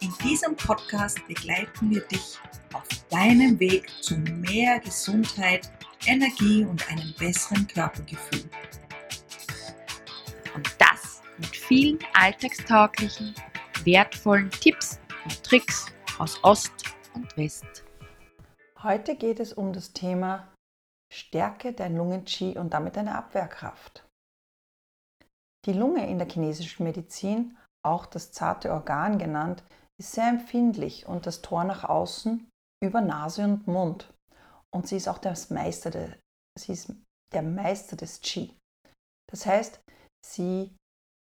In diesem Podcast begleiten wir dich auf deinem Weg zu mehr Gesundheit, Energie und einem besseren Körpergefühl. Und das mit vielen alltagstauglichen, wertvollen Tipps und Tricks aus Ost und West. Heute geht es um das Thema Stärke der Lungen-Qi und damit deine Abwehrkraft. Die Lunge in der chinesischen Medizin, auch das zarte Organ genannt, ist sehr empfindlich und das Tor nach außen über Nase und Mund. Und sie ist auch das Meister de, sie ist der Meister des Qi. Das heißt, sie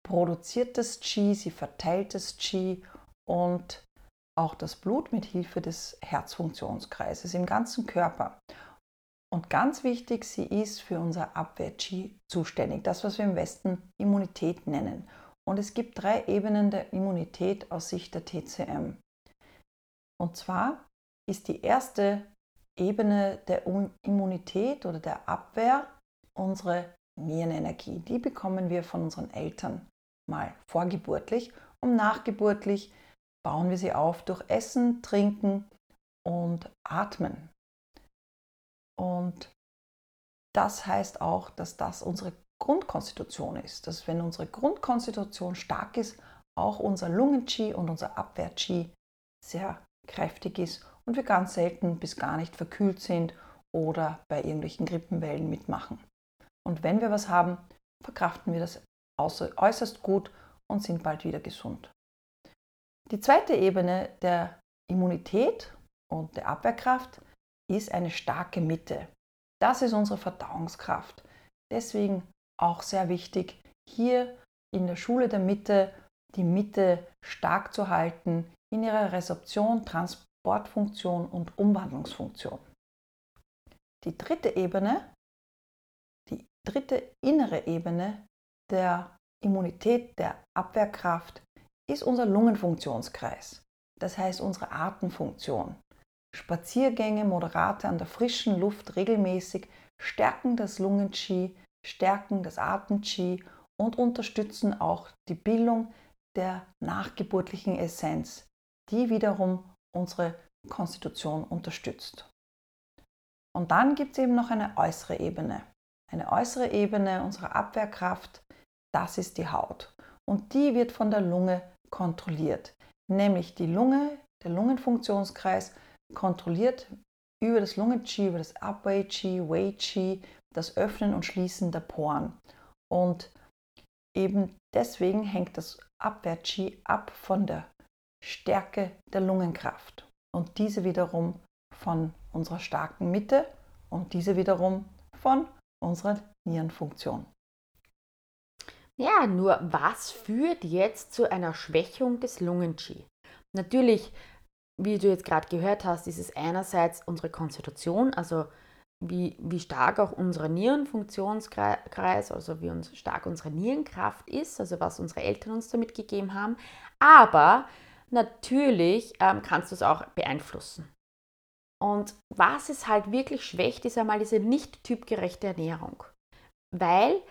produziert das Qi, sie verteilt das Qi und auch das Blut mit Hilfe des Herzfunktionskreises im ganzen Körper. Und ganz wichtig, sie ist für unser Abwehr-Qi zuständig, das, was wir im Westen Immunität nennen. Und es gibt drei Ebenen der Immunität aus Sicht der TCM. Und zwar ist die erste Ebene der Immunität oder der Abwehr unsere Nierenenergie. Die bekommen wir von unseren Eltern mal vorgeburtlich und nachgeburtlich bauen wir sie auf durch Essen, Trinken und Atmen. Und das heißt auch, dass das unsere Grundkonstitution ist, dass wenn unsere Grundkonstitution stark ist, auch unser Lungen-Qi und unser Abwehr-Qi sehr kräftig ist und wir ganz selten bis gar nicht verkühlt sind oder bei irgendwelchen Grippenwellen mitmachen. Und wenn wir was haben, verkraften wir das äußerst gut und sind bald wieder gesund. Die zweite Ebene der Immunität und der Abwehrkraft ist eine starke Mitte. Das ist unsere Verdauungskraft. Deswegen auch sehr wichtig, hier in der Schule der Mitte die Mitte stark zu halten in ihrer Resorption, Transportfunktion und Umwandlungsfunktion. Die dritte Ebene, die dritte innere Ebene der Immunität, der Abwehrkraft, ist unser Lungenfunktionskreis. Das heißt unsere Atemfunktion. Spaziergänge, moderate an der frischen Luft regelmäßig stärken das Lungen-Qi, stärken das Atem-Qi und unterstützen auch die Bildung der nachgeburtlichen Essenz, die wiederum unsere Konstitution unterstützt. Und dann gibt es eben noch eine äußere Ebene. Eine äußere Ebene unserer Abwehrkraft, das ist die Haut. Und die wird von der Lunge kontrolliert. Nämlich die Lunge, der Lungenfunktionskreis, kontrolliert über das Lungen-Qi, über das Upway-Qi, Wei-Qi, das Öffnen und Schließen der Poren. Und eben deswegen hängt das Abwehr-Qi ab von der Stärke der Lungenkraft und diese wiederum von unserer starken Mitte und diese wiederum von unserer Nierenfunktion. Ja, nur was führt jetzt zu einer Schwächung des Lungen-Qi? Natürlich, wie du jetzt gerade gehört hast, ist es einerseits unsere Konstitution, also wie, wie stark auch unser Nierenfunktionskreis, also wie uns, stark unsere Nierenkraft ist, also was unsere Eltern uns damit gegeben haben. Aber natürlich ähm, kannst du es auch beeinflussen. Und was es halt wirklich schwächt, ist einmal diese nicht typgerechte Ernährung. Weil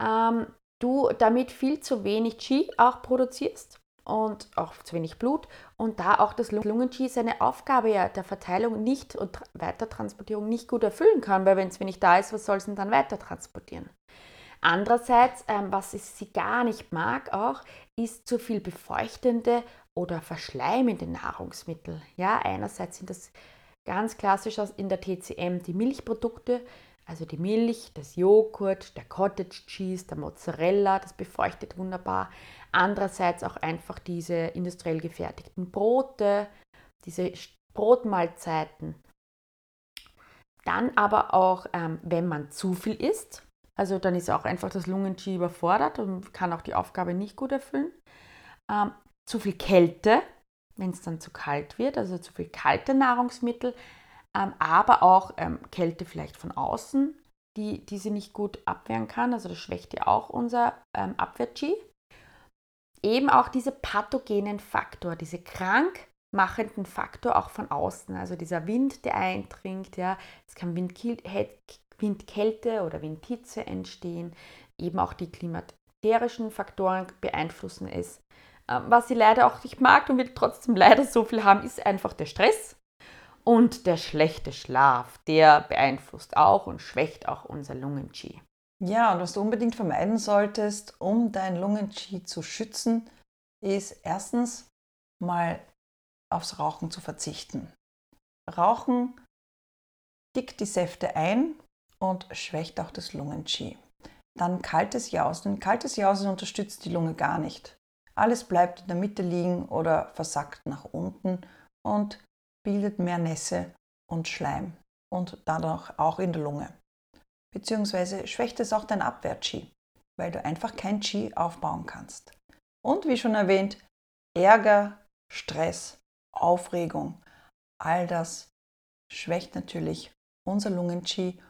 ähm, du damit viel zu wenig Qi auch produzierst und auch zu wenig Blut und da auch das Lungen-Qi seine Aufgabe ja der Verteilung nicht und Weitertransportierung nicht gut erfüllen kann, weil wenn es wenig da ist, was soll es denn dann weiter transportieren? Andererseits, ähm, was sie gar nicht mag auch, ist zu viel befeuchtende oder verschleimende Nahrungsmittel. Ja, einerseits sind das ganz klassisch in der TCM die Milchprodukte, also die Milch, das Joghurt, der Cottage Cheese, der Mozzarella, das befeuchtet wunderbar. Andererseits auch einfach diese industriell gefertigten Brote, diese Brotmahlzeiten. Dann aber auch, ähm, wenn man zu viel isst, also dann ist auch einfach das Lungen-Qi überfordert und kann auch die Aufgabe nicht gut erfüllen. Ähm, zu viel Kälte, wenn es dann zu kalt wird, also zu viel kalte Nahrungsmittel, aber auch ähm, Kälte vielleicht von außen, die, die sie nicht gut abwehren kann. Also das schwächt ja auch unser ähm, Abwehr-G. Eben auch diese pathogenen Faktor, diese krankmachenden Faktor auch von außen. Also dieser Wind, der eindringt, ja, es kann Windkälte oder Windhitze entstehen. Eben auch die klimaterischen Faktoren beeinflussen es. Ähm, was sie leider auch nicht mag und wir trotzdem leider so viel haben, ist einfach der Stress und der schlechte Schlaf. Der beeinflusst auch und schwächt auch unser Lungen-Qi. Ja, und was du unbedingt vermeiden solltest, um dein Lungen-Qi zu schützen, ist erstens mal aufs Rauchen zu verzichten. Rauchen dickt die Säfte ein und schwächt auch das Lungen-Qi. Dann kaltes Jausen. Kaltes Jausen unterstützt die Lunge gar nicht. Alles bleibt in der Mitte liegen oder versackt nach unten und bildet mehr Nässe und Schleim und dadurch auch in der Lunge. Beziehungsweise schwächt es auch dein Abwehr-Qi, weil du einfach kein Qi aufbauen kannst. Und wie schon erwähnt, Ärger, Stress, Aufregung, all das schwächt natürlich unser Lungen-Qi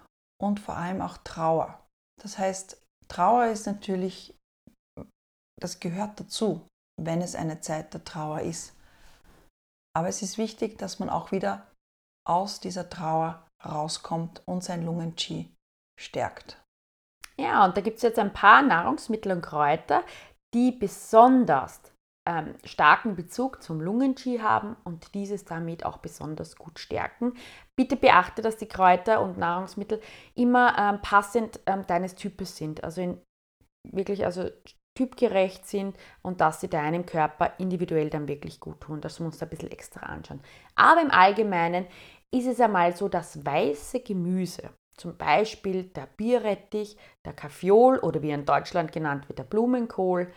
und vor allem auch Trauer. Das heißt, Trauer ist natürlich das gehört dazu, wenn es eine Zeit der Trauer ist. Aber es ist wichtig, dass man auch wieder aus dieser Trauer rauskommt und sein Lungen-Qi stärkt. Ja, und da gibt es jetzt ein paar Nahrungsmittel und Kräuter, die besonders ähm, starken Bezug zum Lungen-Qi haben und dieses damit auch besonders gut stärken. Bitte beachte, dass die Kräuter und Nahrungsmittel immer ähm, passend ähm, deines Types sind. Also in, wirklich also typgerecht sind und dass sie deinem Körper individuell dann wirklich gut tun. Das musst du ein bisschen extra anschauen. Aber im Allgemeinen ist es einmal so, dass weiße Gemüse, zum Beispiel der Bierrettich, der Kaffeeol oder wie in Deutschland genannt wird, der Blumenkohl,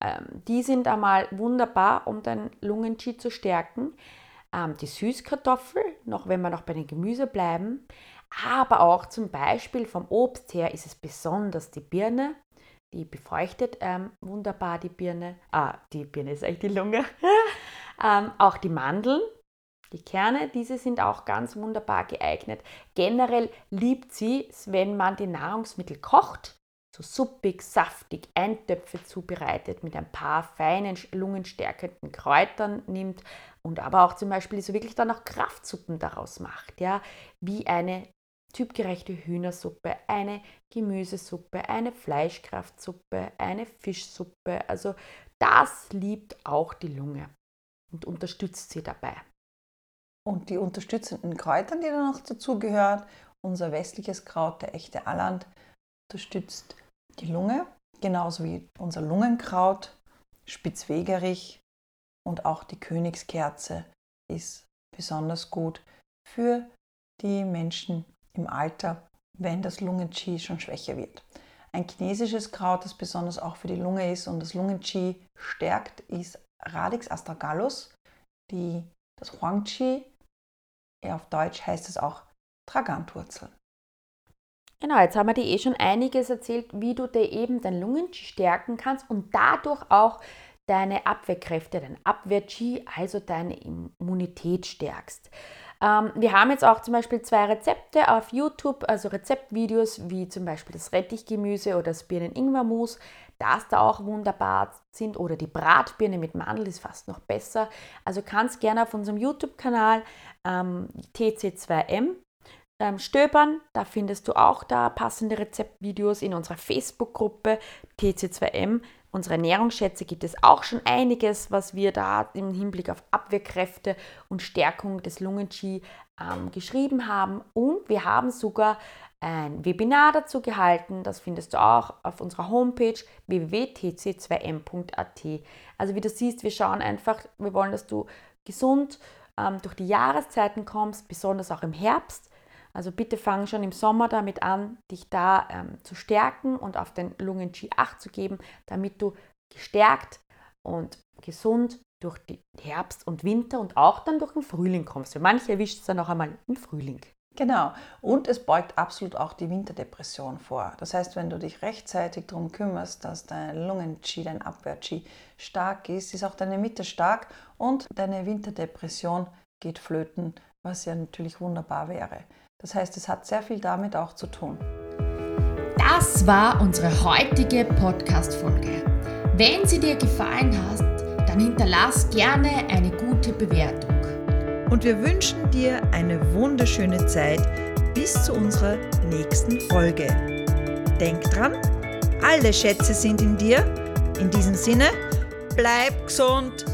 ähm, die sind einmal wunderbar, um dein Lungen-Qi zu stärken. Ähm, die Süßkartoffel, noch wenn wir noch bei den Gemüse bleiben, aber auch zum Beispiel vom Obst her ist es besonders die Birne, die befeuchtet ähm, wunderbar die Birne. Ah, die Birne ist eigentlich die Lunge. ähm, auch die Mandeln, die Kerne, diese sind auch ganz wunderbar geeignet. Generell liebt sie es, wenn man die Nahrungsmittel kocht, so suppig, saftig, Eintöpfe zubereitet, mit ein paar feinen, lungenstärkenden Kräutern nimmt und aber auch zum Beispiel so wirklich dann auch Kraftsuppen daraus macht, ja, wie eine typgerechte Hühnersuppe, eine Gemüsesuppe, eine Fleischkraftsuppe, eine Fischsuppe. Also das liebt auch die Lunge und unterstützt sie dabei. Und die unterstützenden Kräuter, die da noch dazu gehört, unser westliches Kraut, der echte Alland, unterstützt die Lunge, genauso wie unser Lungenkraut, Spitzwegerich und auch die Königskerze ist besonders gut für die Menschen im Alter, wenn das Lungen-Qi schon schwächer wird. Ein chinesisches Kraut, das besonders auch für die Lunge ist und das Lungen-Qi stärkt, ist Radix astragalus, die, das Huang-Qi. Auf Deutsch heißt es auch Tragantwurzel. Genau, jetzt haben wir dir eh schon einiges erzählt, wie du dir eben dein Lungen-Qi stärken kannst und dadurch auch deine Abwehrkräfte, dein Abwehr-Qi, also deine Immunität stärkst. Ähm, wir haben jetzt auch zum Beispiel zwei Rezepte auf YouTube, also Rezeptvideos wie zum Beispiel das Rettichgemüse oder das Birnen-Ingwer-Mus, das da auch wunderbar sind oder die Bratbirne mit Mandel ist fast noch besser. Also kannst gerne auf unserem YouTube-Kanal ähm, TC2M ähm, stöbern. Da findest du auch da passende Rezeptvideos in unserer Facebook-Gruppe TC2M unsere Ernährungsschätze gibt es auch schon einiges, was wir da im Hinblick auf Abwehrkräfte und Stärkung des Lungen-Qi ähm, geschrieben haben. Und wir haben sogar ein Webinar dazu gehalten. Das findest du auch auf unserer Homepage www.tc2m.at. Also wie du siehst, wir schauen einfach, wir wollen, dass du gesund ähm, durch die Jahreszeiten kommst, besonders auch im Herbst. Also bitte fang schon im Sommer damit an, dich da ähm, zu stärken und auf den Lungen Qi 8 zu geben, damit du gestärkt und gesund durch den Herbst und Winter und auch dann durch den Frühling kommst. Für manche erwischt es dann auch einmal im Frühling. Genau. Und es beugt absolut auch die Winterdepression vor. Das heißt, wenn du dich rechtzeitig darum kümmerst, dass dein Lungen-Qi, dein Abwehr-Qi stark ist, ist auch deine Mitte stark und deine Winterdepression geht flöten, was ja natürlich wunderbar wäre. Das heißt, es hat sehr viel damit auch zu tun. Das war unsere heutige Podcast-Folge. Wenn sie dir gefallen hat, dann hinterlass gerne eine gute Bewertung und wir wünschen dir eine wunderschöne Zeit bis zu unserer nächsten Folge. Denk dran, alle Schätze sind in dir. In diesem Sinne, bleib gesund